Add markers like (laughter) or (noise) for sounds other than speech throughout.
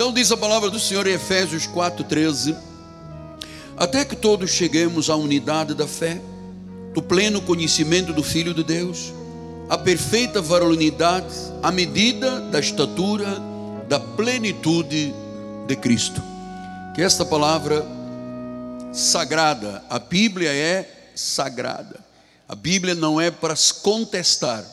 Então diz a palavra do Senhor em Efésios 4:13, até que todos cheguemos à unidade da fé, do pleno conhecimento do Filho de Deus, à perfeita varonilidade, à medida da estatura da plenitude de Cristo. Que esta palavra sagrada, a Bíblia é sagrada. A Bíblia não é para se contestar.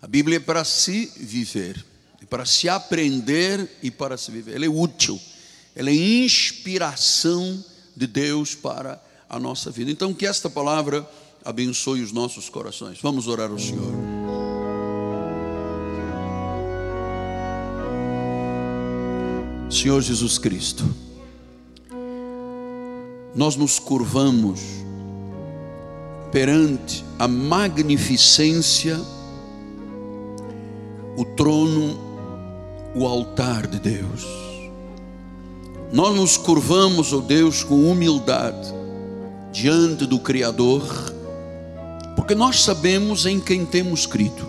A Bíblia é para se viver, para se aprender e para se viver. Ela é útil. Ela é inspiração de Deus para a nossa vida. Então que esta palavra abençoe os nossos corações. Vamos orar ao Senhor. Senhor Jesus Cristo, nós nos curvamos perante a magnificência, o trono, o altar de Deus. Nós nos curvamos, ó oh Deus, com humildade diante do Criador, porque nós sabemos em quem temos crido,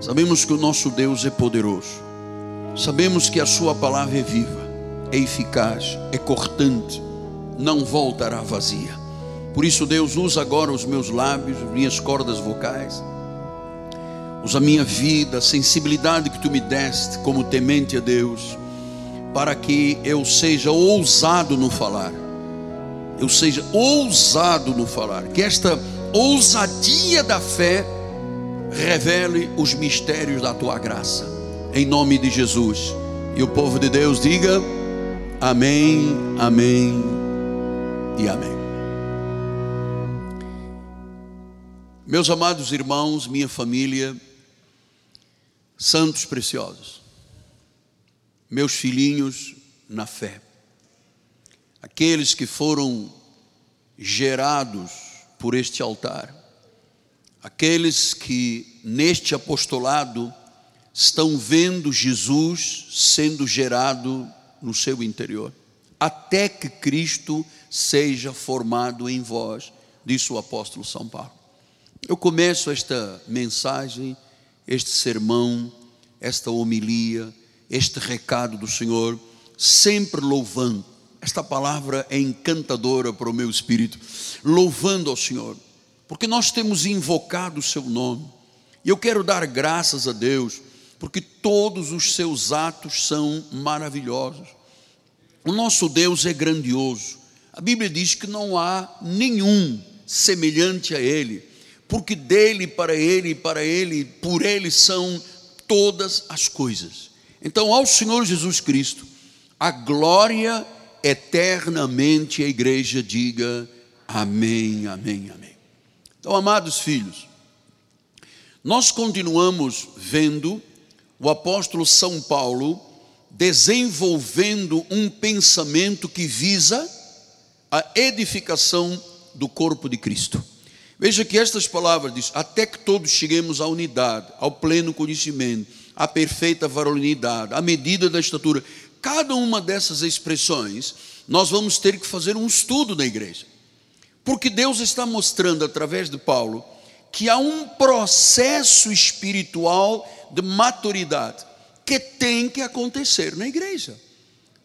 sabemos que o nosso Deus é poderoso Sabemos que a Sua palavra é viva, é eficaz, é cortante, não voltará vazia. Por isso, Deus, usa agora os meus lábios, minhas cordas vocais, usa a minha vida, a sensibilidade que tu me deste como temente a Deus, para que eu seja ousado no falar, eu seja ousado no falar, que esta ousadia da fé revele os mistérios da tua graça em nome de Jesus. E o povo de Deus diga: Amém, Amém e Amém. Meus amados irmãos, minha família, santos preciosos, meus filhinhos na fé, aqueles que foram gerados por este altar, aqueles que neste apostolado estão vendo Jesus sendo gerado no seu interior, até que Cristo seja formado em vós, disse o apóstolo São Paulo. Eu começo esta mensagem, este sermão, esta homilia, este recado do Senhor, sempre louvando. Esta palavra é encantadora para o meu espírito, louvando ao Senhor, porque nós temos invocado o seu nome. E eu quero dar graças a Deus porque todos os seus atos são maravilhosos. O nosso Deus é grandioso. A Bíblia diz que não há nenhum semelhante a Ele, porque dele, para Ele, para Ele, por Ele são todas as coisas. Então, ao Senhor Jesus Cristo, a glória eternamente a igreja diga amém, amém, amém. Então, amados filhos, nós continuamos vendo o apóstolo São Paulo desenvolvendo um pensamento que visa a edificação do corpo de Cristo. Veja que estas palavras diz: até que todos cheguemos à unidade, ao pleno conhecimento, à perfeita varonilidade, à medida da estatura. Cada uma dessas expressões, nós vamos ter que fazer um estudo na igreja. Porque Deus está mostrando através de Paulo que há um processo espiritual de maturidade que tem que acontecer na igreja.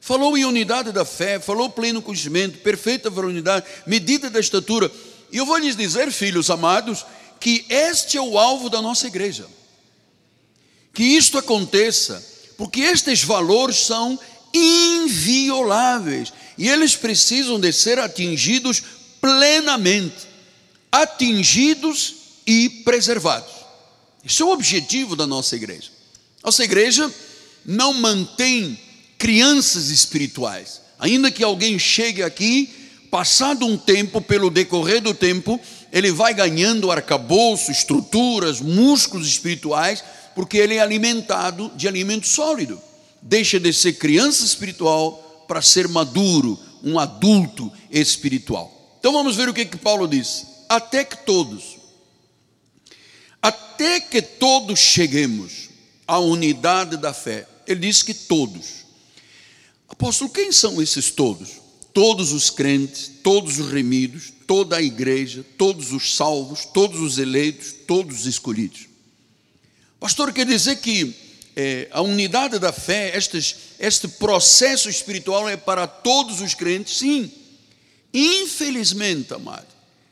Falou em unidade da fé, falou pleno conhecimento, perfeita varonilidade, medida da estatura. E eu vou lhes dizer, filhos amados, que este é o alvo da nossa igreja. Que isto aconteça, porque estes valores são invioláveis e eles precisam de ser atingidos plenamente, atingidos e preservados. Esse é o objetivo da nossa igreja. Nossa igreja não mantém crianças espirituais. Ainda que alguém chegue aqui, passado um tempo, pelo decorrer do tempo, ele vai ganhando arcabouço, estruturas, músculos espirituais, porque ele é alimentado de alimento sólido. Deixa de ser criança espiritual para ser maduro, um adulto espiritual. Então vamos ver o que, que Paulo diz. Até que todos, até que todos cheguemos à unidade da fé. Ele diz que todos. Apóstolo, quem são esses todos? Todos os crentes, todos os remidos, toda a igreja, todos os salvos, todos os eleitos, todos os escolhidos. Pastor, quer dizer que é, a unidade da fé, este processo espiritual é para todos os crentes? Sim. Infelizmente, amado,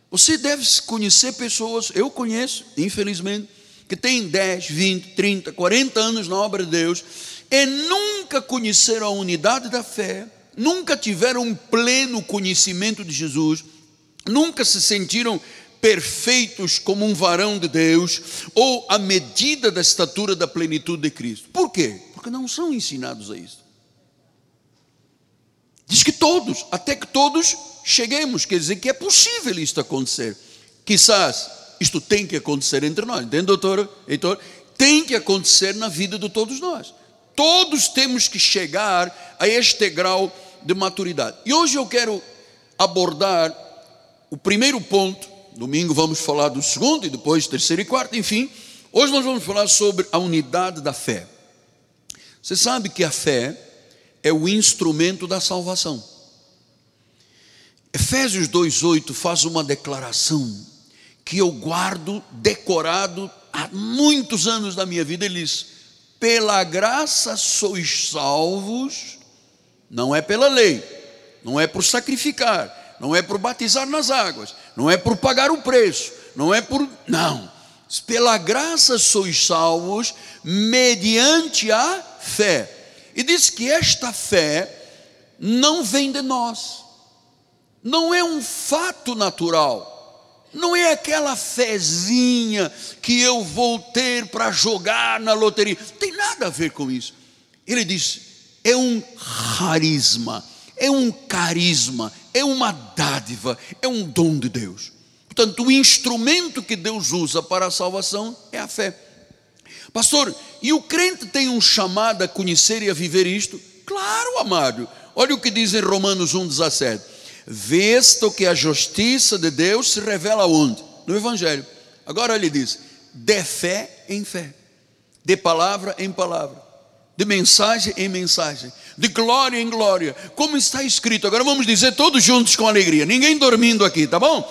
você deve conhecer pessoas, eu conheço, infelizmente, que têm 10, 20, 30, 40 anos na obra de Deus e nunca conheceram a unidade da fé, nunca tiveram um pleno conhecimento de Jesus, nunca se sentiram perfeitos como um varão de Deus, ou a medida da estatura da plenitude de Cristo. Por quê? Porque não são ensinados a isso. Diz que todos, até que todos cheguemos, quer dizer que é possível isto acontecer. Quizás isto tem que acontecer entre nós, entende, doutor Heitor? Tem que acontecer na vida de todos nós. Todos temos que chegar a este grau de maturidade. E hoje eu quero abordar o primeiro ponto Domingo vamos falar do segundo, e depois terceiro e quarto, enfim. Hoje nós vamos falar sobre a unidade da fé. Você sabe que a fé é o instrumento da salvação. Efésios 2,8 faz uma declaração que eu guardo decorado há muitos anos da minha vida. Ele diz: Pela graça sois salvos, não é pela lei, não é por sacrificar, não é por batizar nas águas, não é por pagar o preço, não é por. Não. Pela graça sois salvos mediante a fé. E diz que esta fé não vem de nós, não é um fato natural, não é aquela fezinha que eu vou ter para jogar na loteria, tem nada a ver com isso. Ele diz: é um carisma, é um carisma, é uma dádiva, é um dom de Deus. Portanto, o instrumento que Deus usa para a salvação é a fé. Pastor, e o crente tem um chamado a conhecer e a viver isto? Claro, amado. Olha o que diz em Romanos 1,17: Visto que a justiça de Deus se revela onde? No Evangelho. Agora ele diz: de fé em fé, de palavra em palavra, de mensagem em mensagem, de glória em glória, como está escrito. Agora vamos dizer todos juntos com alegria, ninguém dormindo aqui, tá bom?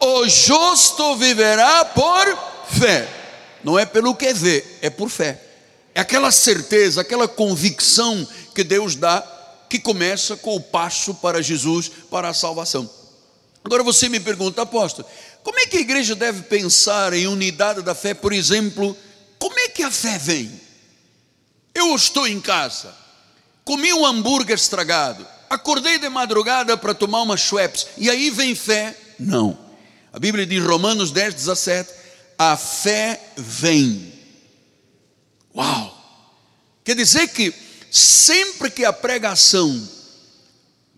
O justo viverá por fé, não é pelo que vê, é por fé. É aquela certeza, aquela convicção que Deus dá, que começa com o passo para Jesus, para a salvação. Agora você me pergunta, apóstolo, como é que a igreja deve pensar em unidade da fé, por exemplo? Como é que a fé vem? Eu estou em casa, comi um hambúrguer estragado, acordei de madrugada para tomar uma Schweppes, e aí vem fé? Não. A Bíblia diz, Romanos 10, 17: a fé vem. Uau! Quer dizer que sempre que a pregação,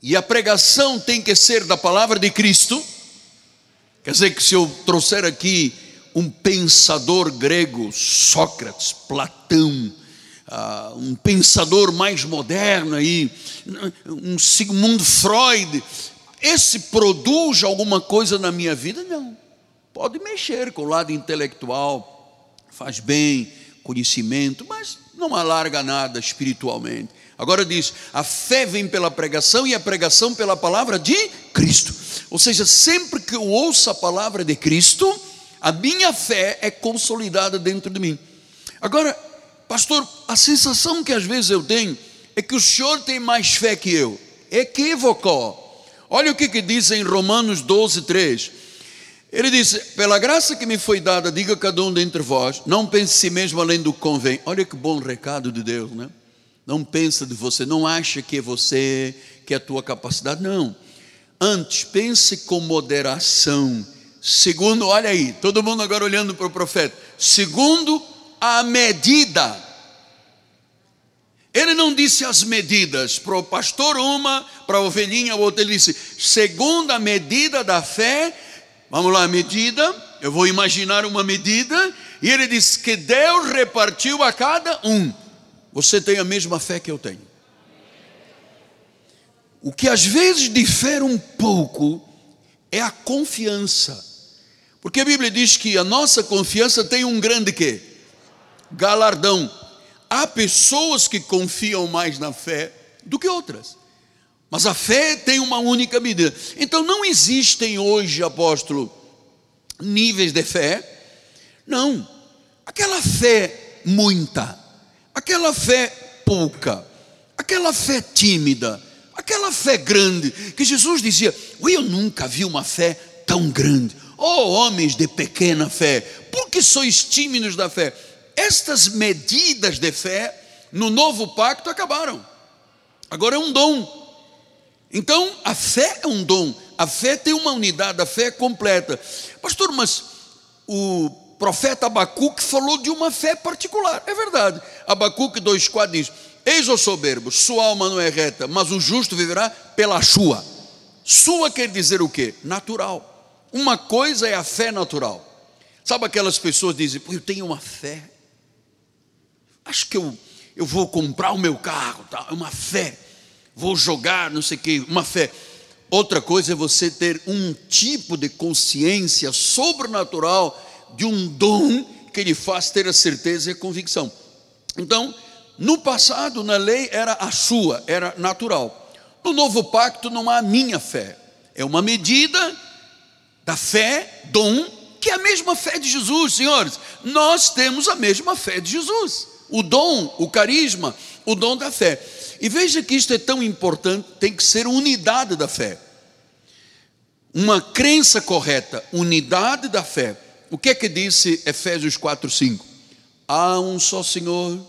e a pregação tem que ser da palavra de Cristo, quer dizer que se eu trouxer aqui um pensador grego, Sócrates, Platão, uh, um pensador mais moderno aí, um Sigmund Freud, esse produz alguma coisa na minha vida? Não. Pode mexer com o lado intelectual, faz bem, conhecimento, mas não alarga nada espiritualmente. Agora diz: a fé vem pela pregação e a pregação pela palavra de Cristo. Ou seja, sempre que eu ouço a palavra de Cristo, a minha fé é consolidada dentro de mim. Agora, Pastor, a sensação que às vezes eu tenho é que o senhor tem mais fé que eu. Equívoco. Olha o que, que diz em Romanos 12, 3. Ele diz: Pela graça que me foi dada, diga cada um dentre vós, não pense si mesmo além do que convém. Olha que bom recado de Deus, né? Não pensa de você, não acha que é você, que é a tua capacidade, não. Antes, pense com moderação. Segundo, olha aí, todo mundo agora olhando para o profeta. Segundo a medida. Ele não disse as medidas, para o pastor uma, para a ovelhinha outra. Ele disse, segundo a medida da fé, vamos lá, medida, eu vou imaginar uma medida, e ele disse que Deus repartiu a cada um. Você tem a mesma fé que eu tenho. O que às vezes difere um pouco é a confiança. Porque a Bíblia diz que a nossa confiança tem um grande quê? galardão. Há pessoas que confiam mais na fé do que outras. Mas a fé tem uma única medida. Então não existem hoje, apóstolo, níveis de fé. Não. Aquela fé muita, aquela fé pouca, aquela fé tímida, aquela fé grande, que Jesus dizia: Eu nunca vi uma fé tão grande. Oh, homens de pequena fé, por que sois tímidos da fé? Estas medidas de fé no novo pacto acabaram. Agora é um dom. Então, a fé é um dom. A fé tem uma unidade, a fé é completa. Pastor, mas o profeta Abacuque falou de uma fé particular. É verdade. Abacuque 2,4 diz: Eis o soberbo, sua alma não é reta, mas o justo viverá pela sua. Sua quer dizer o quê? Natural. Uma coisa é a fé natural. Sabe aquelas pessoas que dizem, eu tenho uma fé. Acho que eu, eu vou comprar o meu carro, tá? É uma fé. Vou jogar, não sei o quê, uma fé. Outra coisa é você ter um tipo de consciência sobrenatural de um dom que lhe faz ter a certeza e a convicção. Então, no passado, na lei, era a sua, era natural. No novo pacto, não há minha fé. É uma medida da fé, dom, que é a mesma fé de Jesus, senhores. Nós temos a mesma fé de Jesus. O dom, o carisma, o dom da fé. E veja que isto é tão importante, tem que ser unidade da fé. Uma crença correta, unidade da fé. O que é que disse Efésios 4, 5? Há um só Senhor,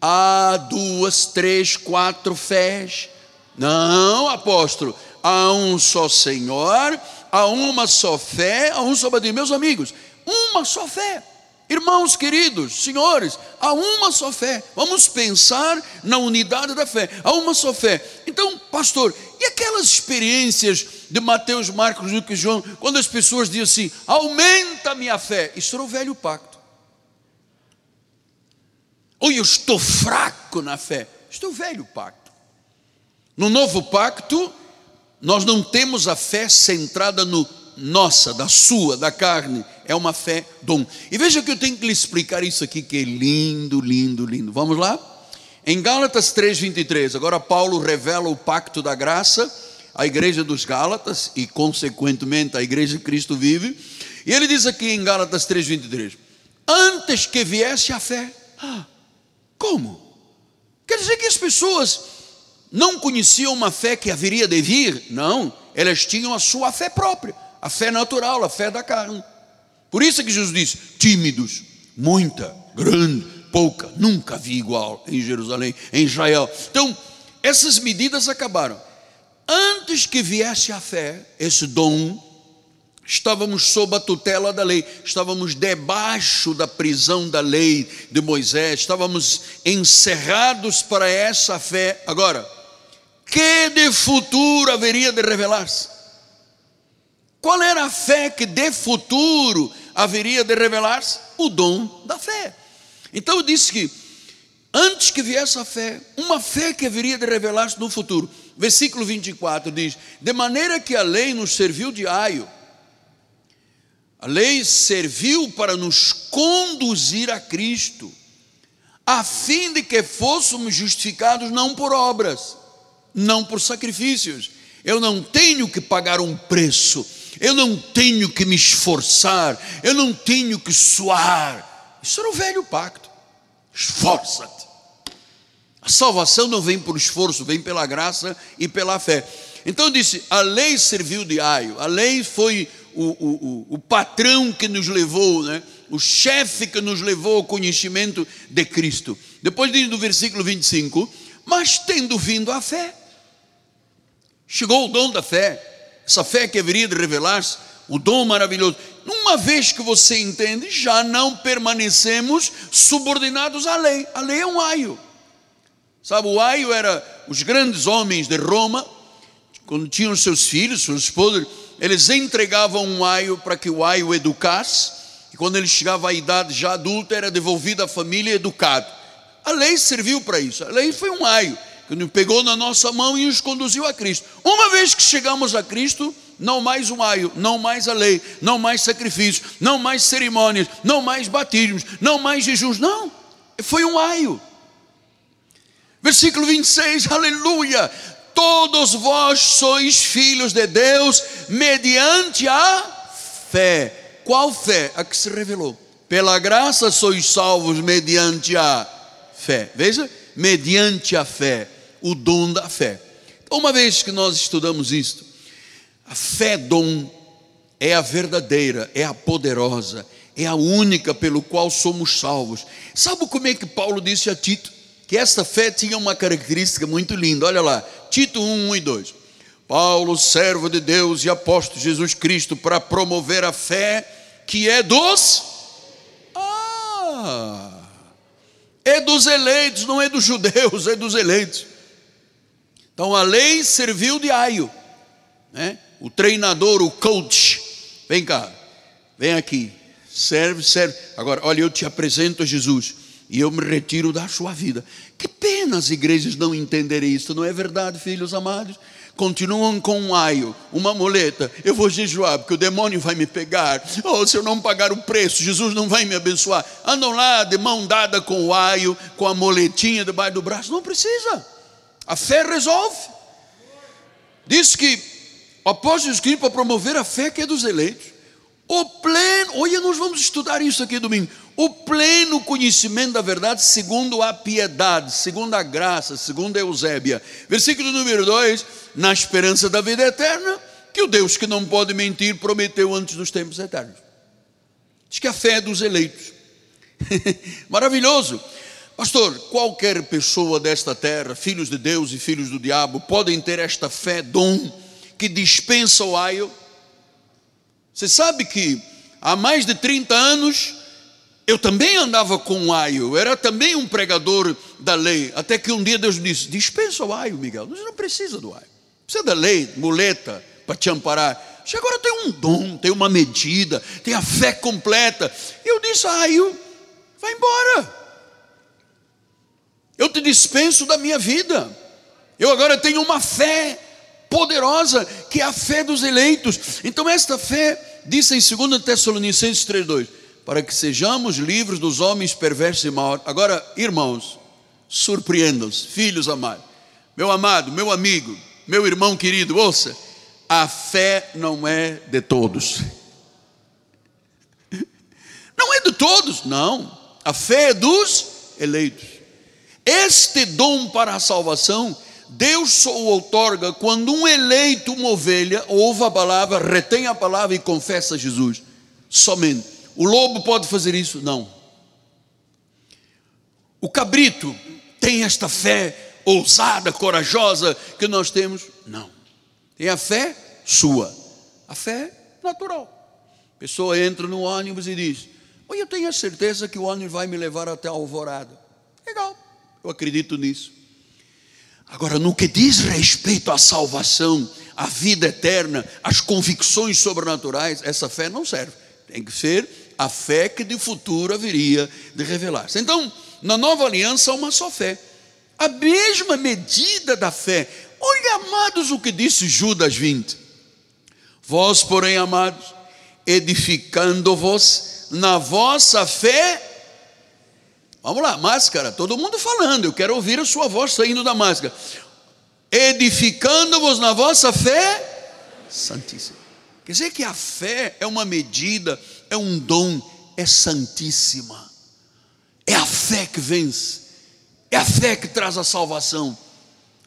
há duas, três, quatro fés. Não, apóstolo, há um só Senhor, há uma só fé, há um só batismo. Meus amigos, uma só fé. Irmãos queridos, senhores, há uma só fé. Vamos pensar na unidade da fé. Há uma só fé. Então, pastor, e aquelas experiências de Mateus, Marcos, Lucas e João, quando as pessoas dizem assim: aumenta minha fé. Isso era o velho pacto. Ou eu estou fraco na fé. Isto é o velho pacto. No novo pacto, nós não temos a fé centrada no nossa, da sua, da carne, é uma fé dom. E veja que eu tenho que lhe explicar isso aqui que é lindo, lindo, lindo. Vamos lá? Em Gálatas 3:23, agora Paulo revela o pacto da graça à igreja dos Gálatas e consequentemente à igreja de Cristo vive. E ele diz aqui em Gálatas 3:23, antes que viesse a fé. Ah, como? Quer dizer que as pessoas não conheciam uma fé que haveria de vir? Não, elas tinham a sua fé própria a fé natural, a fé da carne. Por isso é que Jesus diz: tímidos, muita, grande, pouca, nunca vi igual em Jerusalém, em Israel. Então, essas medidas acabaram. Antes que viesse a fé, esse dom, estávamos sob a tutela da lei, estávamos debaixo da prisão da lei de Moisés, estávamos encerrados para essa fé. Agora, que de futuro haveria de revelar-se? Qual era a fé que de futuro haveria de revelar-se? O dom da fé. Então eu disse que antes que viesse a fé, uma fé que haveria de revelar-se no futuro. Versículo 24 diz: De maneira que a lei nos serviu de aio, a lei serviu para nos conduzir a Cristo, a fim de que fôssemos justificados não por obras, não por sacrifícios. Eu não tenho que pagar um preço, eu não tenho que me esforçar, eu não tenho que suar. Isso era o velho pacto. Esforça-te. A salvação não vem por esforço, vem pela graça e pela fé. Então disse: a lei serviu de aio, a lei foi o, o, o patrão que nos levou, né? o chefe que nos levou ao conhecimento de Cristo. Depois diz no versículo 25: Mas tendo vindo a fé, chegou o dom da fé essa fé que haveria de revelar-se, o dom maravilhoso. Uma vez que você entende, já não permanecemos subordinados à lei. A lei é um aio. Sabe, o aio era os grandes homens de Roma, quando tinham seus filhos, seus esposas, eles entregavam um aio para que o aio educasse, e quando ele chegava à idade já adulta, era devolvido à família educado. A lei serviu para isso. A lei foi um aio que nos pegou na nossa mão e nos conduziu a Cristo. Uma vez que chegamos a Cristo, não mais um aio, não mais a lei, não mais sacrifícios, não mais cerimônias, não mais batismos, não mais jejuns, não, foi um aio. Versículo 26, aleluia! Todos vós sois filhos de Deus mediante a fé. Qual fé? A que se revelou. Pela graça sois salvos mediante a fé. Veja, mediante a fé, o dom da fé. Então, uma vez que nós estudamos isto, a fé dom é a verdadeira, é a poderosa, é a única pelo qual somos salvos. Sabe como é que Paulo disse a Tito? Que essa fé tinha uma característica muito linda. Olha lá, Tito 1, 1 e 2. Paulo, servo de Deus e apóstolo Jesus Cristo, para promover a fé que é dos. Ah! É dos eleitos, não é dos judeus, é dos eleitos. Então a lei serviu de aio, né? o treinador, o coach. Vem cá, vem aqui, serve, serve. Agora, olha, eu te apresento a Jesus e eu me retiro da sua vida. Que pena as igrejas não entenderem isso, não é verdade, filhos amados? Continuam com um aio, uma muleta. Eu vou jejuar porque o demônio vai me pegar. Ou oh, se eu não pagar o preço, Jesus não vai me abençoar. Andam lá de mão dada com o aio, com a moletinha debaixo do braço. Não precisa. A fé resolve. Diz que o apóstolo escreve para promover a fé que é dos eleitos. O pleno, olha, nós vamos estudar isso aqui domingo. O pleno conhecimento da verdade, segundo a piedade, segundo a graça, segundo a Eusébia. Versículo número 2: Na esperança da vida eterna, que o Deus que não pode mentir prometeu antes dos tempos eternos. Diz que a fé é dos eleitos. (laughs) Maravilhoso. Pastor, qualquer pessoa desta terra, filhos de Deus e filhos do diabo, podem ter esta fé, dom, que dispensa o aio. Você sabe que há mais de 30 anos eu também andava com um aio, era também um pregador da lei, até que um dia Deus disse: dispensa o aio, Miguel, você não precisa do aio, precisa da lei, muleta, para te amparar. Você agora tem um dom, tem uma medida, tem a fé completa. Eu disse: aio, vai embora. Eu te dispenso da minha vida. Eu agora tenho uma fé poderosa, que é a fé dos eleitos. Então, esta fé, diz em 2 Tessalonicenses 3,2: para que sejamos livres dos homens perversos e maus. Agora, irmãos, surpreendam-se, filhos amados, meu amado, meu amigo, meu irmão querido, ouça, a fé não é de todos. (laughs) Não é de todos, não. A fé é dos eleitos. Este dom para a salvação, Deus só o outorga quando um eleito, uma ovelha, ouve a palavra, retém a palavra e confessa Jesus. Somente. O lobo pode fazer isso? Não. O cabrito tem esta fé ousada, corajosa que nós temos? Não. Tem a fé sua, a fé natural. A pessoa entra no ônibus e diz: Oi, eu tenho a certeza que o ônibus vai me levar até a alvorada. Legal. Eu acredito nisso. Agora, no que diz respeito à salvação, à vida eterna, às convicções sobrenaturais, essa fé não serve. Tem que ser a fé que de futuro haveria de revelar-se. Então, na nova aliança há uma só fé. A mesma medida da fé. Olha, amados, o que disse Judas 20. Vós, porém, amados, edificando-vos na vossa fé Vamos lá, máscara, todo mundo falando, eu quero ouvir a sua voz saindo da máscara. Edificando-vos na vossa fé santíssima. Quer dizer que a fé é uma medida, é um dom, é santíssima. É a fé que vence, é a fé que traz a salvação,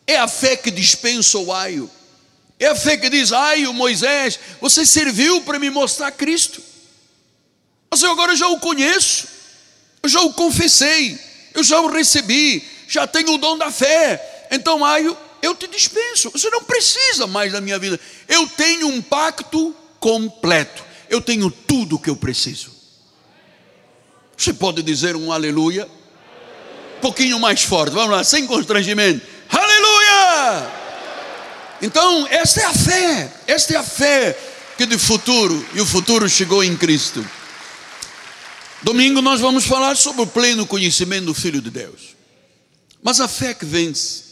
é a fé que dispensa o aio, é a fé que diz: Aio, Moisés, você serviu para me mostrar Cristo, mas eu agora já o conheço. Eu já o confessei, eu já o recebi, já tenho o dom da fé. Então, Maio, eu te dispenso. Você não precisa mais da minha vida. Eu tenho um pacto completo. Eu tenho tudo o que eu preciso. Você pode dizer um aleluia? Um pouquinho mais forte, vamos lá, sem constrangimento. Aleluia! Então, esta é a fé, esta é a fé que de futuro, e o futuro chegou em Cristo. Domingo nós vamos falar sobre o pleno conhecimento do Filho de Deus. Mas a fé que vence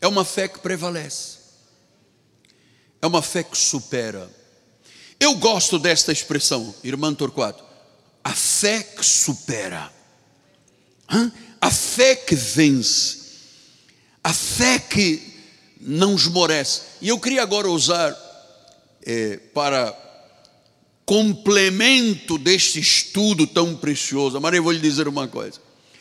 é uma fé que prevalece, é uma fé que supera. Eu gosto desta expressão, irmã Torquato, a fé que supera, Hã? a fé que vence, a fé que não esmorece. E eu queria agora usar é, para complemento deste estudo tão precioso. Mas eu vou lhe dizer uma coisa.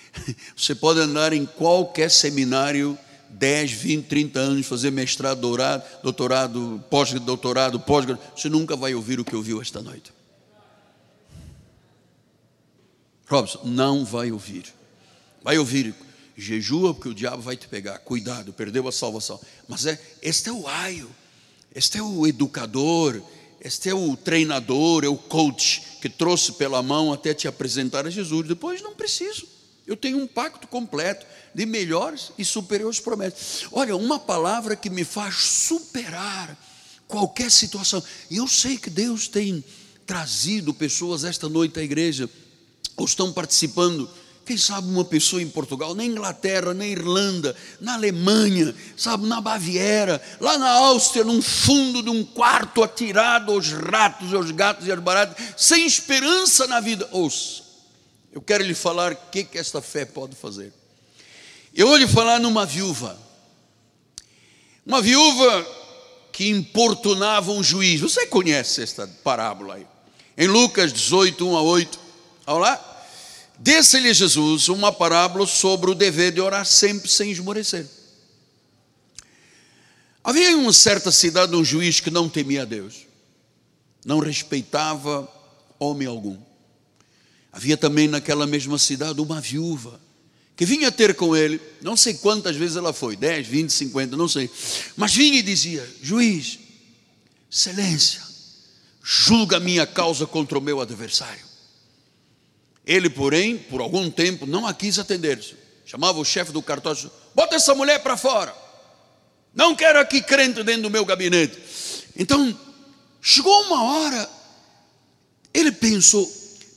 (laughs) Você pode andar em qualquer seminário 10, 20, 30 anos, fazer mestrado, doutorado, doutorado pós-doutorado, pós você nunca vai ouvir o que ouviu esta noite. Robson, não vai ouvir. Vai ouvir, jejua porque o diabo vai te pegar. Cuidado, perdeu a salvação. Mas é, este é o aio, este é o educador, este é o treinador, é o coach que trouxe pela mão até te apresentar a Jesus. Depois não preciso. Eu tenho um pacto completo de melhores e superiores promessas. Olha, uma palavra que me faz superar qualquer situação. E eu sei que Deus tem trazido pessoas esta noite à igreja, ou estão participando. Quem sabe uma pessoa em Portugal, na Inglaterra, na Irlanda, na Alemanha, sabe, na Baviera, lá na Áustria, num fundo de um quarto atirado aos ratos, aos gatos e aos baratos, sem esperança na vida. Ouça, eu quero lhe falar o que, que esta fé pode fazer. Eu vou lhe falar numa viúva. Uma viúva que importunava um juiz. Você conhece esta parábola aí? Em Lucas 18, 1 a 8. Olha lá. Desse-lhe Jesus uma parábola sobre o dever de orar sempre sem esmorecer. Havia em uma certa cidade um juiz que não temia a Deus, não respeitava homem algum. Havia também naquela mesma cidade uma viúva que vinha ter com ele, não sei quantas vezes ela foi, 10, 20, 50, não sei, mas vinha e dizia: Juiz, excelência, julga minha causa contra o meu adversário. Ele, porém, por algum tempo, não a quis atender-se. Chamava o chefe do cartório, bota essa mulher para fora. Não quero aqui crente dentro do meu gabinete. Então, chegou uma hora, ele pensou,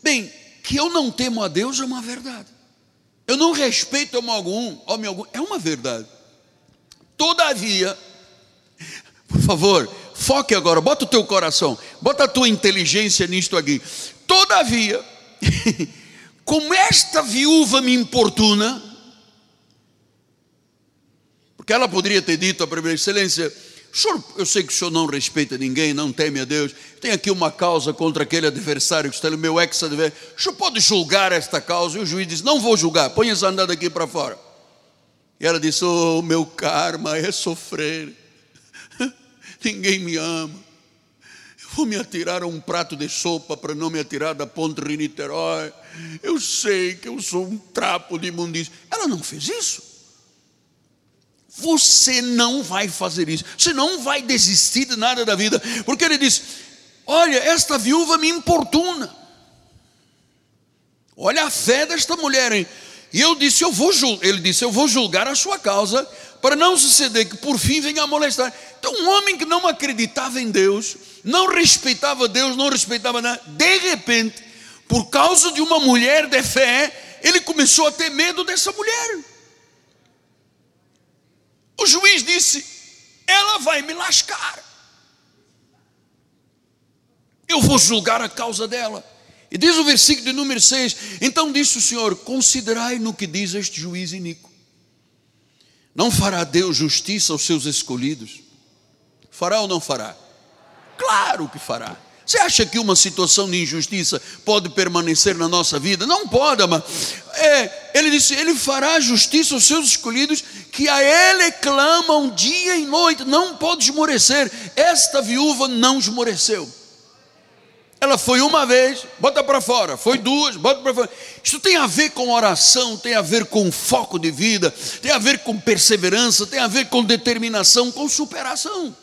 bem, que eu não temo a Deus é uma verdade. Eu não respeito homem algum, homem algum, é uma verdade. Todavia, por favor, foque agora, bota o teu coração, bota a tua inteligência nisto aqui. Todavia, (laughs) como esta viúva me importuna, porque ela poderia ter dito à primeira excelência, eu sei que o senhor não respeita ninguém, não teme a Deus, tem aqui uma causa contra aquele adversário que está no meu ex-adversário, o senhor pode julgar esta causa? E o juiz disse, não vou julgar, põe essa andada aqui para fora. E ela disse, oh, meu karma é sofrer, (laughs) ninguém me ama. Vou me atirar a um prato de sopa para não me atirar da ponte Rio-Niterói. Eu sei que eu sou um trapo de imundícia. Ela não fez isso. Você não vai fazer isso. Você não vai desistir de nada da vida. Porque ele diz: Olha, esta viúva me importuna. Olha a fé desta mulher, hein? E eu disse: Eu vou Ele disse: Eu vou julgar a sua causa para não suceder que por fim venha a molestar. Então, um homem que não acreditava em Deus, não respeitava Deus, não respeitava nada, de repente, por causa de uma mulher de fé, ele começou a ter medo dessa mulher. O juiz disse: ela vai me lascar. Eu vou julgar a causa dela. E diz o versículo de número 6: Então disse o Senhor: Considerai no que diz este juiz iníquo. Não fará Deus justiça aos seus escolhidos? Fará ou não fará? Claro que fará. Você acha que uma situação de injustiça pode permanecer na nossa vida? Não pode, mas é, ele disse: Ele fará justiça aos seus escolhidos, que a Ele clamam dia e noite, não pode esmorecer. Esta viúva não esmoreceu. Ela foi uma vez, bota para fora, foi duas, bota para fora. Isso tem a ver com oração, tem a ver com foco de vida, tem a ver com perseverança, tem a ver com determinação, com superação.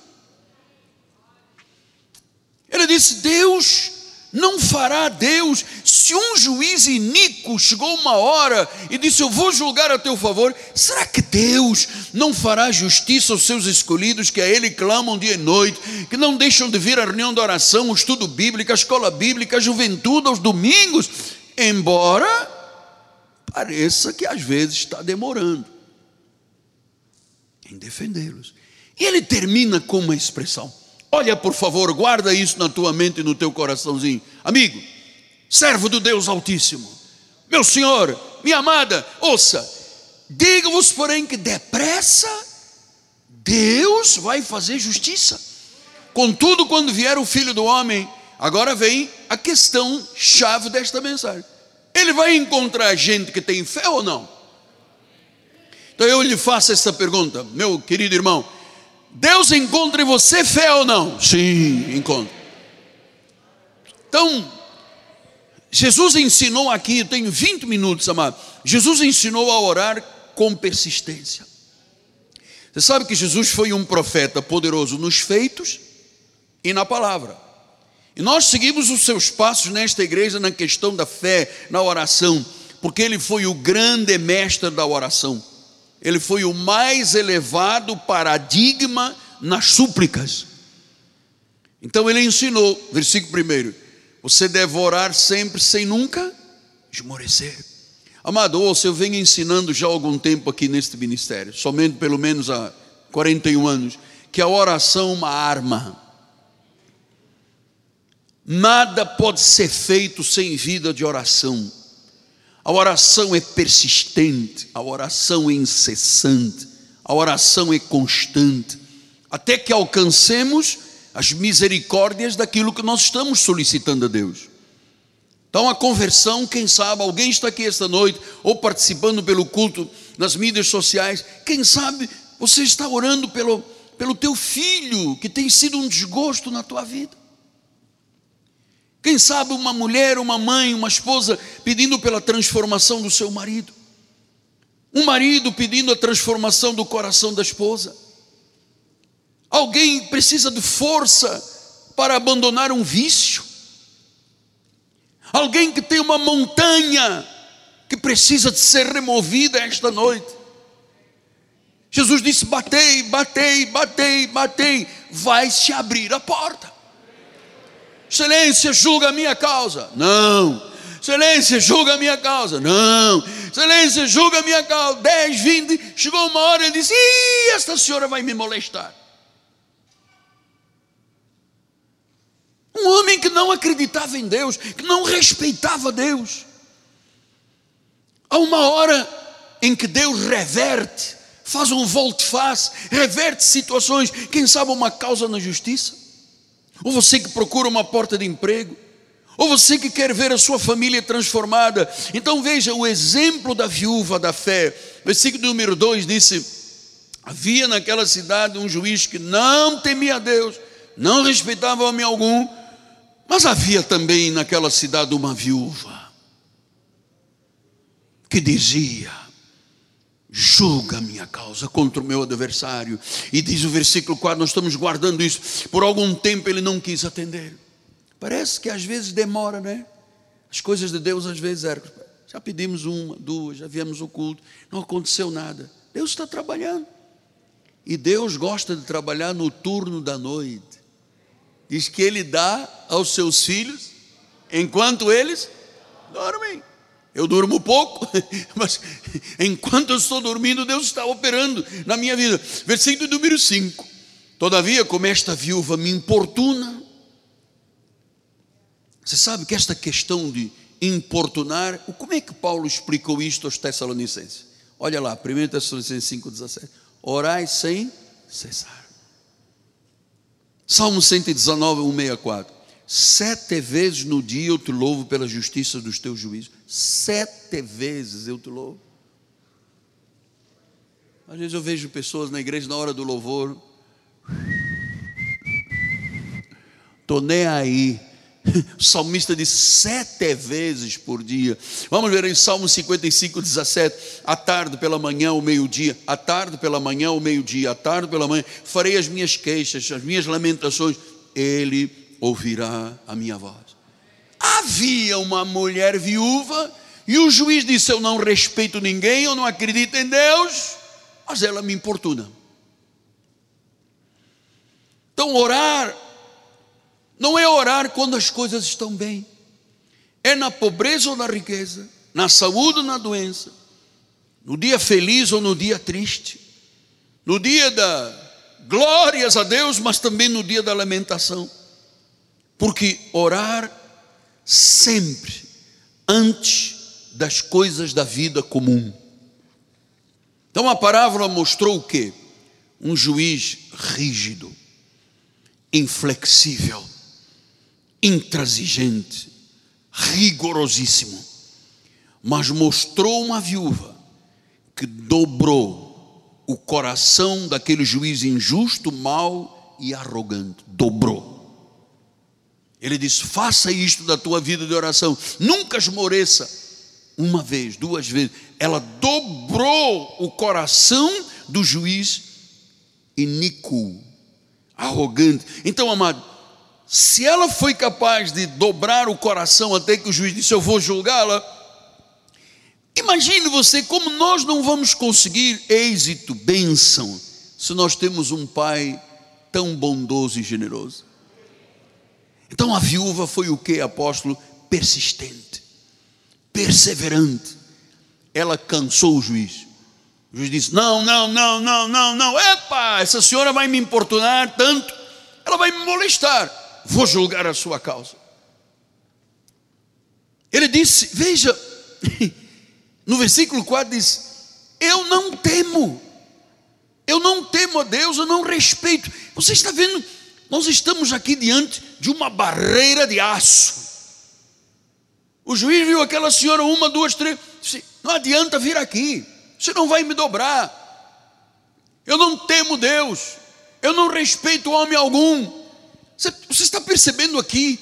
Ele disse: Deus não fará Deus, se um juiz iníquo chegou uma hora e disse: Eu vou julgar a teu favor, será que Deus não fará justiça aos seus escolhidos que a Ele clamam dia e noite, que não deixam de vir à reunião de oração, o estudo bíblico, a escola bíblica, a juventude aos domingos, embora pareça que às vezes está demorando em defendê-los? E ele termina com uma expressão. Olha, por favor, guarda isso na tua mente e no teu coraçãozinho. Amigo, servo do Deus Altíssimo, meu Senhor, minha amada, ouça, digo-vos, porém, que depressa Deus vai fazer justiça. Contudo, quando vier o filho do homem, agora vem a questão chave desta mensagem. Ele vai encontrar gente que tem fé ou não? Então eu lhe faço essa pergunta, meu querido irmão: Deus encontra em você fé ou não? Sim, encontra. Então, Jesus ensinou aqui, eu tenho 20 minutos, amado. Jesus ensinou a orar com persistência. Você sabe que Jesus foi um profeta poderoso nos feitos e na palavra. E nós seguimos os seus passos nesta igreja na questão da fé, na oração, porque ele foi o grande mestre da oração. Ele foi o mais elevado paradigma nas súplicas. Então ele ensinou, versículo 1: você deve orar sempre sem nunca esmorecer. Amado, ouça, eu venho ensinando já há algum tempo aqui neste ministério, somente pelo menos há 41 anos, que a oração é uma arma. Nada pode ser feito sem vida de oração. A oração é persistente, a oração é incessante, a oração é constante, até que alcancemos as misericórdias daquilo que nós estamos solicitando a Deus. Então, a conversão, quem sabe, alguém está aqui esta noite, ou participando pelo culto nas mídias sociais, quem sabe você está orando pelo, pelo teu filho, que tem sido um desgosto na tua vida. Quem sabe uma mulher, uma mãe, uma esposa pedindo pela transformação do seu marido. Um marido pedindo a transformação do coração da esposa. Alguém precisa de força para abandonar um vício. Alguém que tem uma montanha que precisa de ser removida esta noite. Jesus disse: batei, batei, batei, batei, vai se abrir a porta. Excelência, julga a minha causa. Não. Excelência, julga a minha causa. Não. Excelência, julga a minha causa. 10, 20. Chegou uma hora, ele disse: Ih, esta senhora vai me molestar. Um homem que não acreditava em Deus, que não respeitava Deus. Há uma hora em que Deus reverte, faz um volte-face, reverte situações, quem sabe uma causa na justiça, ou você que procura uma porta de emprego, ou você que quer ver a sua família transformada. Então veja o exemplo da viúva da fé. Versículo número 2 disse: Havia naquela cidade um juiz que não temia a Deus, não respeitava homem algum, mas havia também naquela cidade uma viúva que dizia: julga a minha causa contra o meu adversário. E diz o versículo 4, nós estamos guardando isso. Por algum tempo ele não quis atender. Parece que às vezes demora, né? As coisas de Deus às vezes eram. Já pedimos uma, duas, já viemos o culto, não aconteceu nada. Deus está trabalhando. E Deus gosta de trabalhar no turno da noite diz que ele dá aos seus filhos enquanto eles dormem. Eu durmo pouco, (laughs) mas enquanto eu estou dormindo, Deus está operando na minha vida. Versículo número 5. Todavia, como esta viúva me importuna, você sabe que esta questão de importunar, como é que Paulo explicou isto aos Tessalonicenses? Olha lá, 1 Tessalonicenses 5,17. Orai sem cessar. Salmo 119, 164. Sete vezes no dia eu te louvo pela justiça dos teus juízos. Sete vezes eu te louvo. Às vezes eu vejo pessoas na igreja na hora do louvor. Estou nem aí O salmista diz sete vezes por dia. Vamos ver em Salmo 55, 17. À tarde, pela manhã, ao meio-dia. À tarde, pela manhã, ao meio-dia. À tarde, pela manhã. Farei as minhas queixas, as minhas lamentações. Ele ouvirá a minha voz. Havia uma mulher viúva e o juiz disse: Eu não respeito ninguém, eu não acredito em Deus, mas ela me importuna. Então, orar não é orar quando as coisas estão bem, é na pobreza ou na riqueza, na saúde ou na doença, no dia feliz ou no dia triste, no dia da glórias a Deus, mas também no dia da lamentação, porque orar sempre antes das coisas da vida comum. Então a parábola mostrou o que? Um juiz rígido, inflexível intransigente, rigorosíssimo. mas mostrou uma viúva que dobrou o coração daquele juiz injusto, mau e arrogante. Dobrou. Ele disse: faça isto da tua vida de oração, nunca esmoreça. Uma vez, duas vezes, ela dobrou o coração do juiz iníquo, arrogante. Então, amado, se ela foi capaz de dobrar o coração até que o juiz disse: Eu vou julgá-la Imagine você como nós não vamos conseguir êxito, bênção, se nós temos um pai tão bondoso e generoso. Então a viúva foi o que, apóstolo? Persistente, perseverante. Ela cansou o juiz. O juiz disse: Não, não, não, não, não, não. Epa, essa senhora vai me importunar tanto, ela vai me molestar. Vou julgar a sua causa. Ele disse: Veja. (laughs) No versículo 4 diz: Eu não temo, eu não temo a Deus, eu não respeito. Você está vendo, nós estamos aqui diante de uma barreira de aço. O juiz viu aquela senhora, uma, duas, três, disse: Não adianta vir aqui, você não vai me dobrar. Eu não temo Deus, eu não respeito homem algum. Você, você está percebendo aqui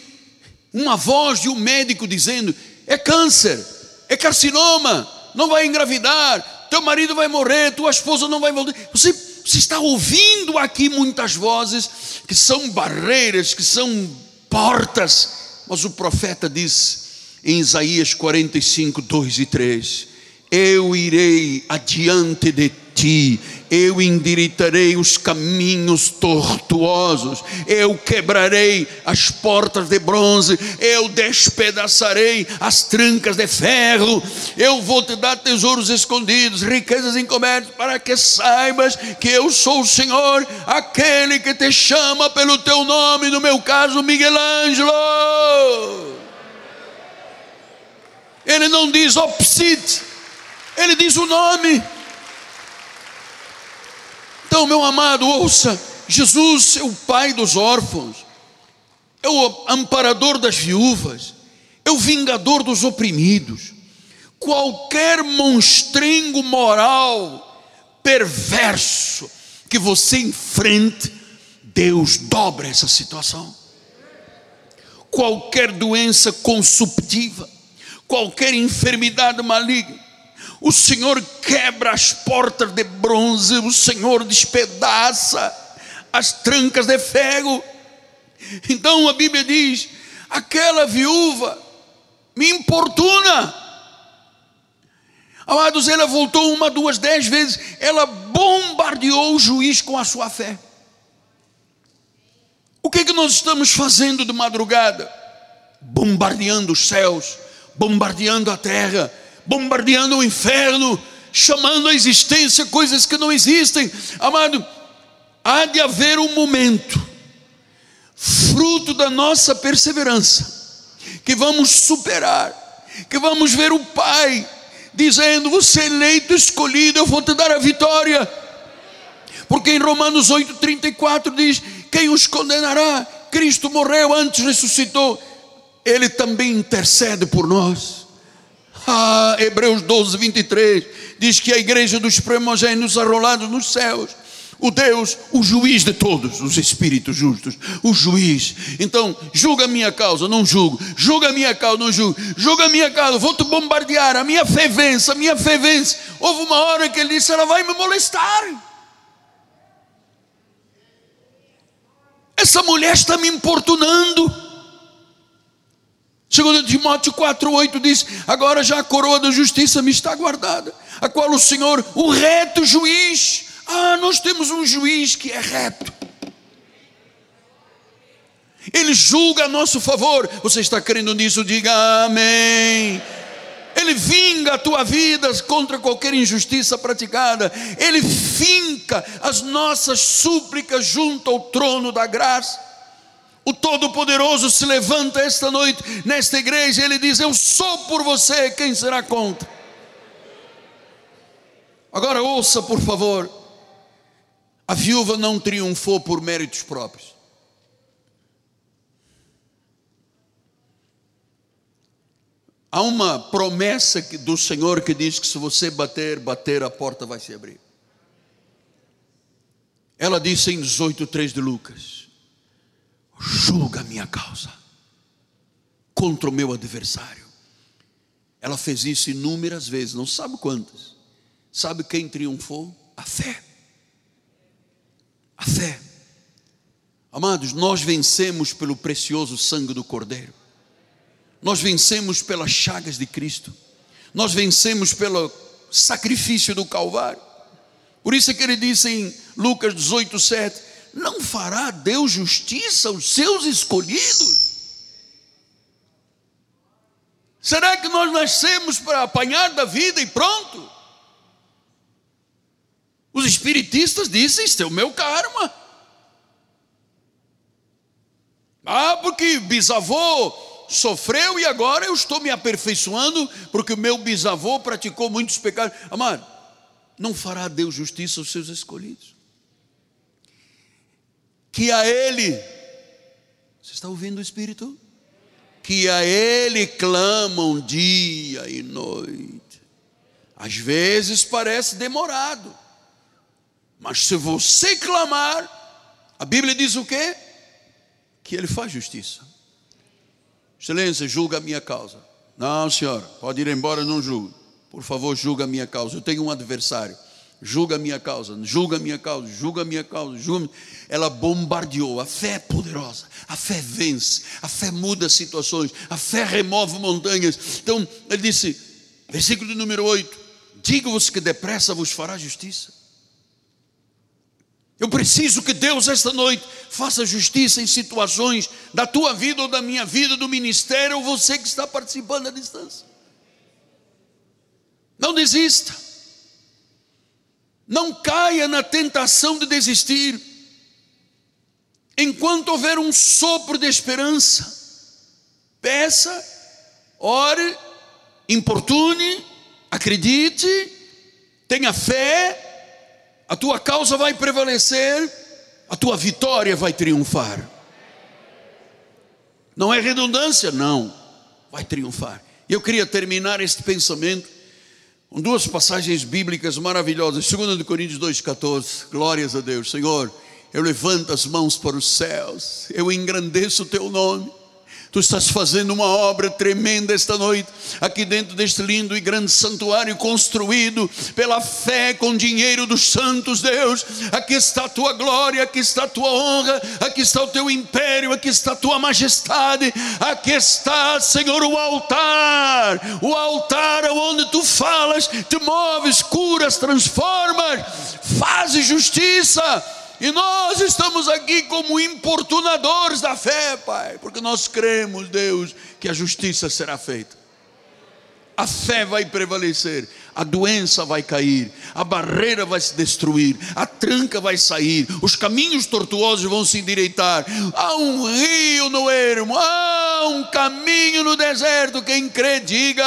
uma voz de um médico dizendo: É câncer é carcinoma, não vai engravidar, teu marido vai morrer, tua esposa não vai voltar. Você, você está ouvindo aqui muitas vozes que são barreiras, que são portas, mas o profeta diz em Isaías 45, 2 e 3: Eu irei adiante de ti, eu endireitarei os caminhos tortuosos, eu quebrarei as portas de bronze, eu despedaçarei as trancas de ferro, eu vou te dar tesouros escondidos, riquezas encobertas, para que saibas que eu sou o Senhor, aquele que te chama pelo teu nome, no meu caso, Miguel Ângelo. Ele não diz opsit, ele diz o nome. Então, meu amado, ouça: Jesus é o pai dos órfãos, é o amparador das viúvas, é o vingador dos oprimidos. Qualquer monstrengo moral perverso que você enfrente, Deus dobra essa situação. Qualquer doença consuptiva, qualquer enfermidade maligna, o Senhor quebra as portas de bronze, o Senhor despedaça as trancas de ferro. Então a Bíblia diz: aquela viúva me importuna. Amados, ela voltou uma, duas, dez vezes, ela bombardeou o juiz com a sua fé. O que, é que nós estamos fazendo de madrugada? Bombardeando os céus, bombardeando a terra, bombardeando o inferno, chamando à existência coisas que não existem. Amado, há de haver um momento, fruto da nossa perseverança, que vamos superar, que vamos ver o Pai dizendo: Você é eleito, escolhido, eu vou te dar a vitória. Porque em Romanos 8,34 diz: Quem os condenará? Cristo morreu, antes ressuscitou, Ele também intercede por nós. Ah, Hebreus 12, 23 diz que a igreja dos primogênitos arrolados nos céus, o Deus, o juiz de todos, os espíritos justos, o juiz. Então, julga a minha causa, não julgo. Julga a minha causa, não julgo. Julga a minha causa, vou te bombardear. A minha fé vence, a minha fé vence. Houve uma hora que ele disse: ela vai me molestar. Essa mulher está me importunando. Segundo Timóteo 4,8 diz: Agora já a coroa da justiça me está guardada, a qual o Senhor, o reto juiz, ah, nós temos um juiz que é reto. Ele julga a nosso favor. Você está crendo nisso? Diga amém. Ele vinga a tua vida contra qualquer injustiça praticada. Ele finca as nossas súplicas junto ao trono da graça. O Todo-Poderoso se levanta esta noite nesta igreja e ele diz: Eu sou por você, quem será contra? Agora ouça, por favor. A viúva não triunfou por méritos próprios. Há uma promessa do Senhor que diz que se você bater, bater, a porta vai se abrir. Ela disse em 18:3 de Lucas: Julga a minha causa contra o meu adversário. Ela fez isso inúmeras vezes, não sabe quantas. Sabe quem triunfou? A fé. A fé. Amados, nós vencemos pelo precioso sangue do Cordeiro nós vencemos pelas chagas de Cristo, nós vencemos pelo sacrifício do Calvário. Por isso é que ele disse em Lucas 18, 7: Não fará Deus justiça aos seus escolhidos? Será que nós nascemos para apanhar da vida e pronto? Os espiritistas dizem: Isso é o meu karma. Ah, porque bisavô sofreu e agora eu estou me aperfeiçoando porque o meu bisavô praticou muitos pecados. Amado, não fará Deus justiça aos seus escolhidos. Que a Ele, você está ouvindo o Espírito? Que a Ele clamam dia e noite. Às vezes parece demorado, mas se você clamar, a Bíblia diz o quê? Que Ele faz justiça. Excelência, julga a minha causa. Não, senhora, pode ir embora, não julgue. Por favor, julga a minha causa. Eu tenho um adversário. Julga a minha causa, julga a minha causa, julga a minha causa, julga. Ela bombardeou. A fé é poderosa, a fé vence, a fé muda situações, a fé remove montanhas. Então, ele disse, versículo número 8: Digo-vos que depressa vos fará justiça. Eu preciso que Deus, esta noite, faça justiça em situações da tua vida ou da minha vida, do ministério, ou você que está participando à distância. Não desista. Não caia na tentação de desistir. Enquanto houver um sopro de esperança, peça, ore, importune, acredite, tenha fé a tua causa vai prevalecer, a tua vitória vai triunfar. Não é redundância? Não, vai triunfar. Eu queria terminar este pensamento duas passagens bíblicas maravilhosas. 2 Coríntios 2,14. Glórias a Deus. Senhor, eu levanto as mãos para os céus, eu engrandeço o teu nome Tu estás fazendo uma obra tremenda esta noite, aqui dentro deste lindo e grande santuário construído pela fé com dinheiro dos santos, Deus. Aqui está a tua glória, aqui está a tua honra, aqui está o teu império, aqui está a tua majestade, aqui está, Senhor, o altar, o altar onde tu falas, te moves, curas, transformas, fazes justiça e nós estamos aqui como importunadores da fé, Pai, porque nós cremos, Deus, que a justiça será feita. A fé vai prevalecer, a doença vai cair, a barreira vai se destruir, a tranca vai sair, os caminhos tortuosos vão se endireitar. Há um rio no ermo, há um caminho no deserto. Quem crê, diga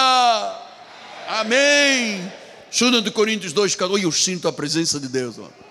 Amém. 2 Coríntios 2, 14. Eu sinto a presença de Deus. Ó.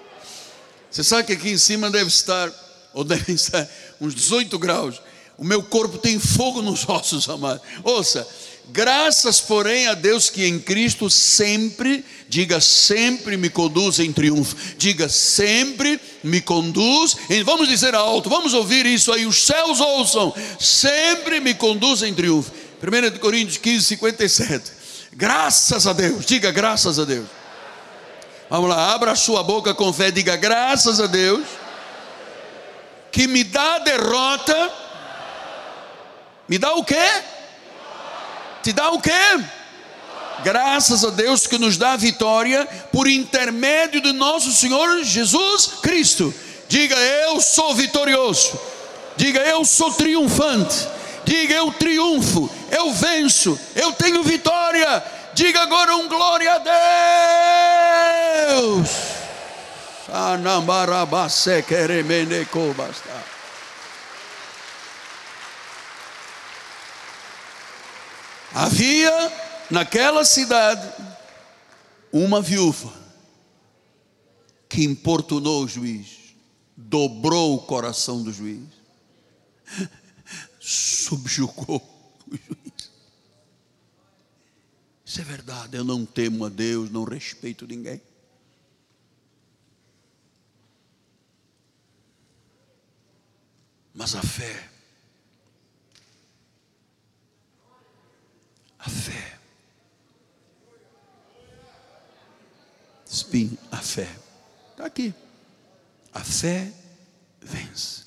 Você sabe que aqui em cima deve estar, ou devem estar, uns 18 graus. O meu corpo tem fogo nos (laughs) ossos, amado. Ouça, graças, porém, a Deus que em Cristo sempre, diga sempre me conduz em triunfo. Diga sempre me conduz. Em, vamos dizer alto, vamos ouvir isso aí, os céus ouçam. Sempre me conduz em triunfo. 1 Coríntios 15, 57. Graças a Deus, diga graças a Deus. Vamos lá, abra a sua boca com fé, diga graças a Deus que me dá derrota. Me dá o quê? Te dá o quê? Graças a Deus que nos dá vitória por intermédio de nosso Senhor Jesus Cristo. Diga eu sou vitorioso. Diga eu sou triunfante. Diga eu triunfo, eu venço, eu tenho vitória Diga agora um glória a Deus. Havia naquela cidade uma viúva que importunou o juiz, dobrou o coração do juiz, (laughs) subjugou o juiz Isso é verdade. Eu não temo a Deus, não respeito ninguém. Mas a fé, a fé, Spin, a fé, está aqui. A fé vence.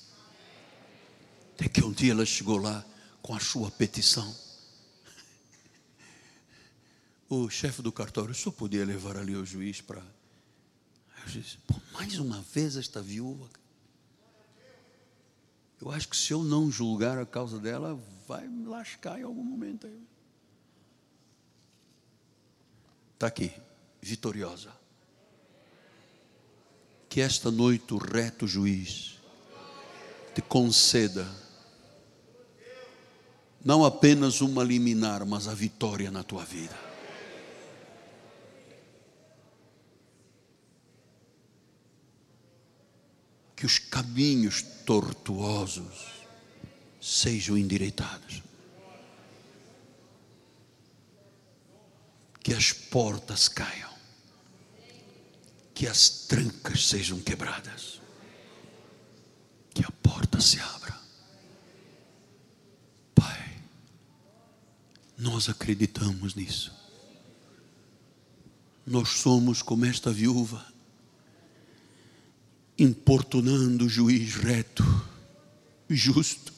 Até que um dia ela chegou lá com a sua petição. O chefe do cartório só podia levar ali o juiz para. Eu disse, mais uma vez esta viúva. Eu acho que se eu não julgar a causa dela, vai me lascar em algum momento. Está aqui, vitoriosa. Que esta noite o reto juiz te conceda não apenas uma liminar, mas a vitória na tua vida. Que os caminhos tortuosos sejam endireitados. Que as portas caiam. Que as trancas sejam quebradas. Que a porta se abra. Nós acreditamos nisso. Nós somos como esta viúva, importunando o juiz reto, justo.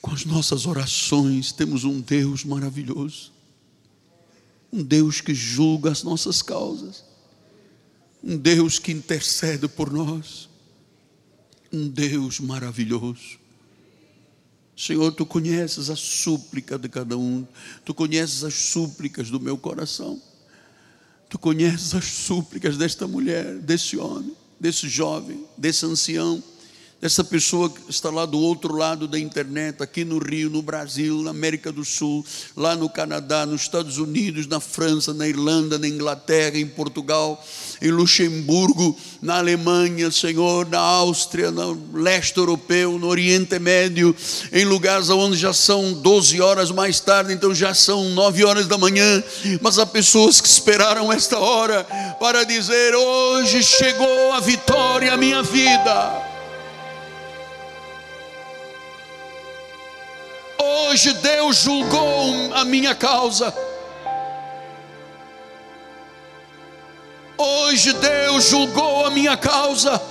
Com as nossas orações, temos um Deus maravilhoso, um Deus que julga as nossas causas, um Deus que intercede por nós, um Deus maravilhoso. Senhor, tu conheces a súplica de cada um, tu conheces as súplicas do meu coração, tu conheces as súplicas desta mulher, desse homem, desse jovem, desse ancião essa pessoa que está lá do outro lado da internet, aqui no Rio, no Brasil, na América do Sul, lá no Canadá, nos Estados Unidos, na França, na Irlanda, na Inglaterra, em Portugal, em Luxemburgo, na Alemanha, Senhor, na Áustria, no leste europeu, no Oriente Médio, em lugares onde já são 12 horas mais tarde, então já são 9 horas da manhã, mas há pessoas que esperaram esta hora para dizer: hoje chegou a vitória à minha vida. Hoje Deus julgou a minha causa. Hoje Deus julgou a minha causa.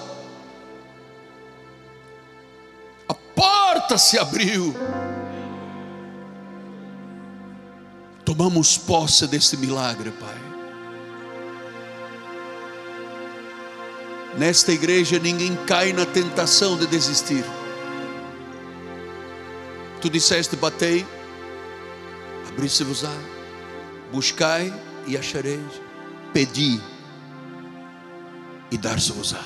A porta se abriu. Tomamos posse desse milagre, Pai. Nesta igreja ninguém cai na tentação de desistir. Tu disseste: batei, abri-se-vos-á, buscai e achareis, pedi e dar-se-vos-á.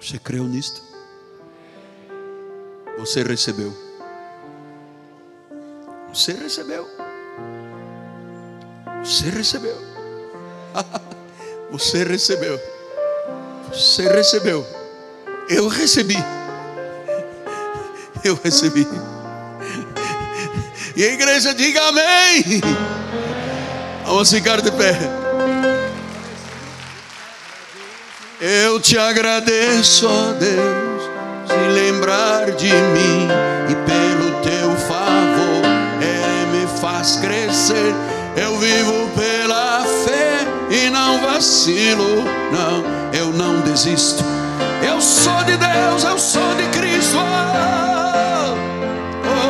Você creu nisto? Você recebeu. Você recebeu. Você recebeu. (laughs) Você recebeu. Você recebeu. Eu recebi. Eu recebi. E a igreja diga amém. Vamos ficar de pé. Eu te agradeço, ó Deus, de lembrar de mim e pelo teu favor, Ele me faz crescer. Eu vivo pela fé e não vacilo, não desisto. Eu sou de Deus, eu sou de Cristo. Oh, oh,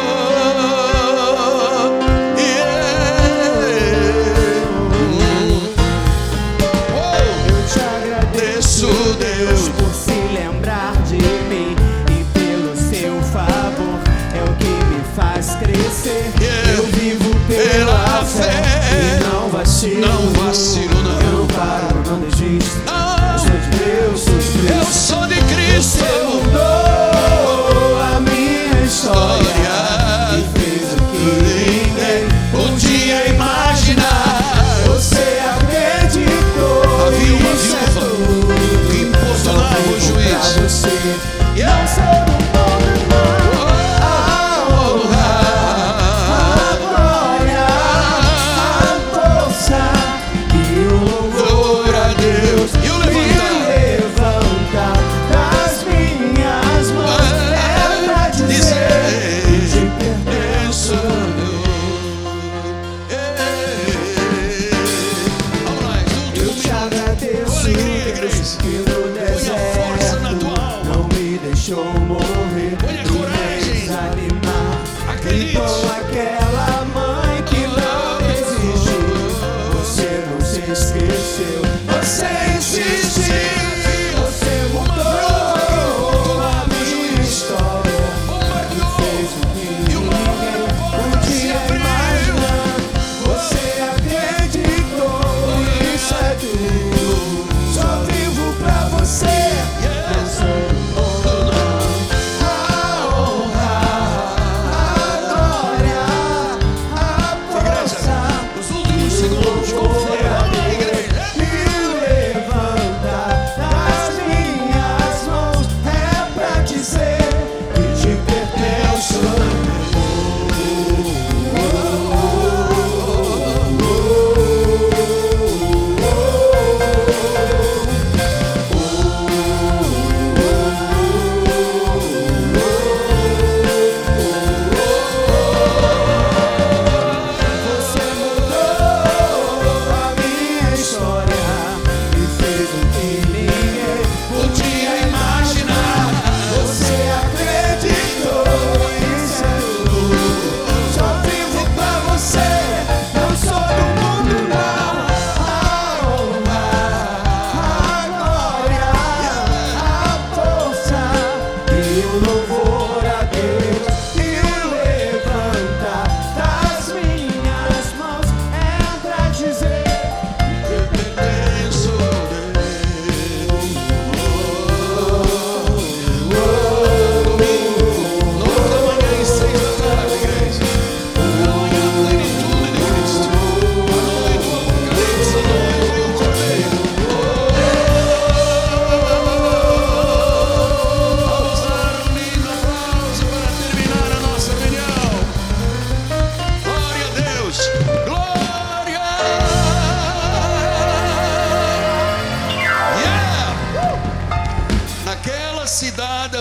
yeah. oh, eu te agradeço, Deus, por se lembrar de mim e pelo seu favor é o que me faz crescer. Yeah. Eu vivo pela, pela fé, fé e não vacilo. Não vacilo, não. Eu não paro, não desisto.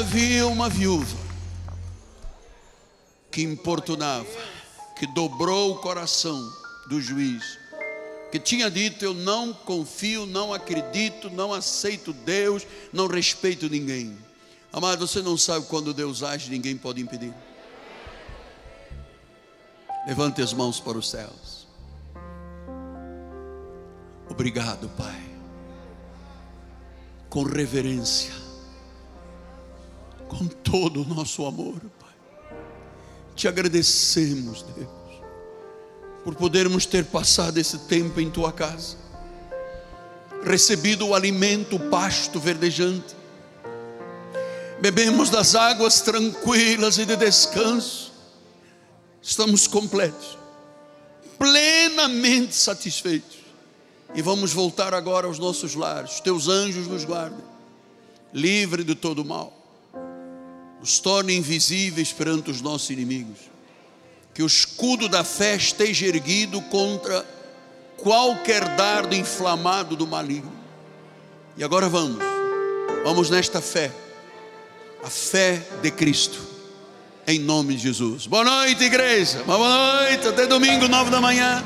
Havia uma viúva que importunava, que dobrou o coração do juiz, que tinha dito: Eu não confio, não acredito, não aceito Deus, não respeito ninguém. Amado, você não sabe quando Deus age, ninguém pode impedir. Levante as mãos para os céus. Obrigado, Pai. Com reverência, com todo o nosso amor, Pai. Te agradecemos, Deus, por podermos ter passado esse tempo em tua casa, recebido o alimento, o pasto verdejante, bebemos das águas tranquilas e de descanso, estamos completos, plenamente satisfeitos. E vamos voltar agora aos nossos lares. Teus anjos nos guardem, livre de todo mal, nos torne invisíveis perante os nossos inimigos. Que o escudo da fé esteja erguido contra qualquer dardo inflamado do maligno. E agora vamos, vamos nesta fé, a fé de Cristo, em nome de Jesus. Boa noite, igreja. Boa noite, até domingo, nove da manhã.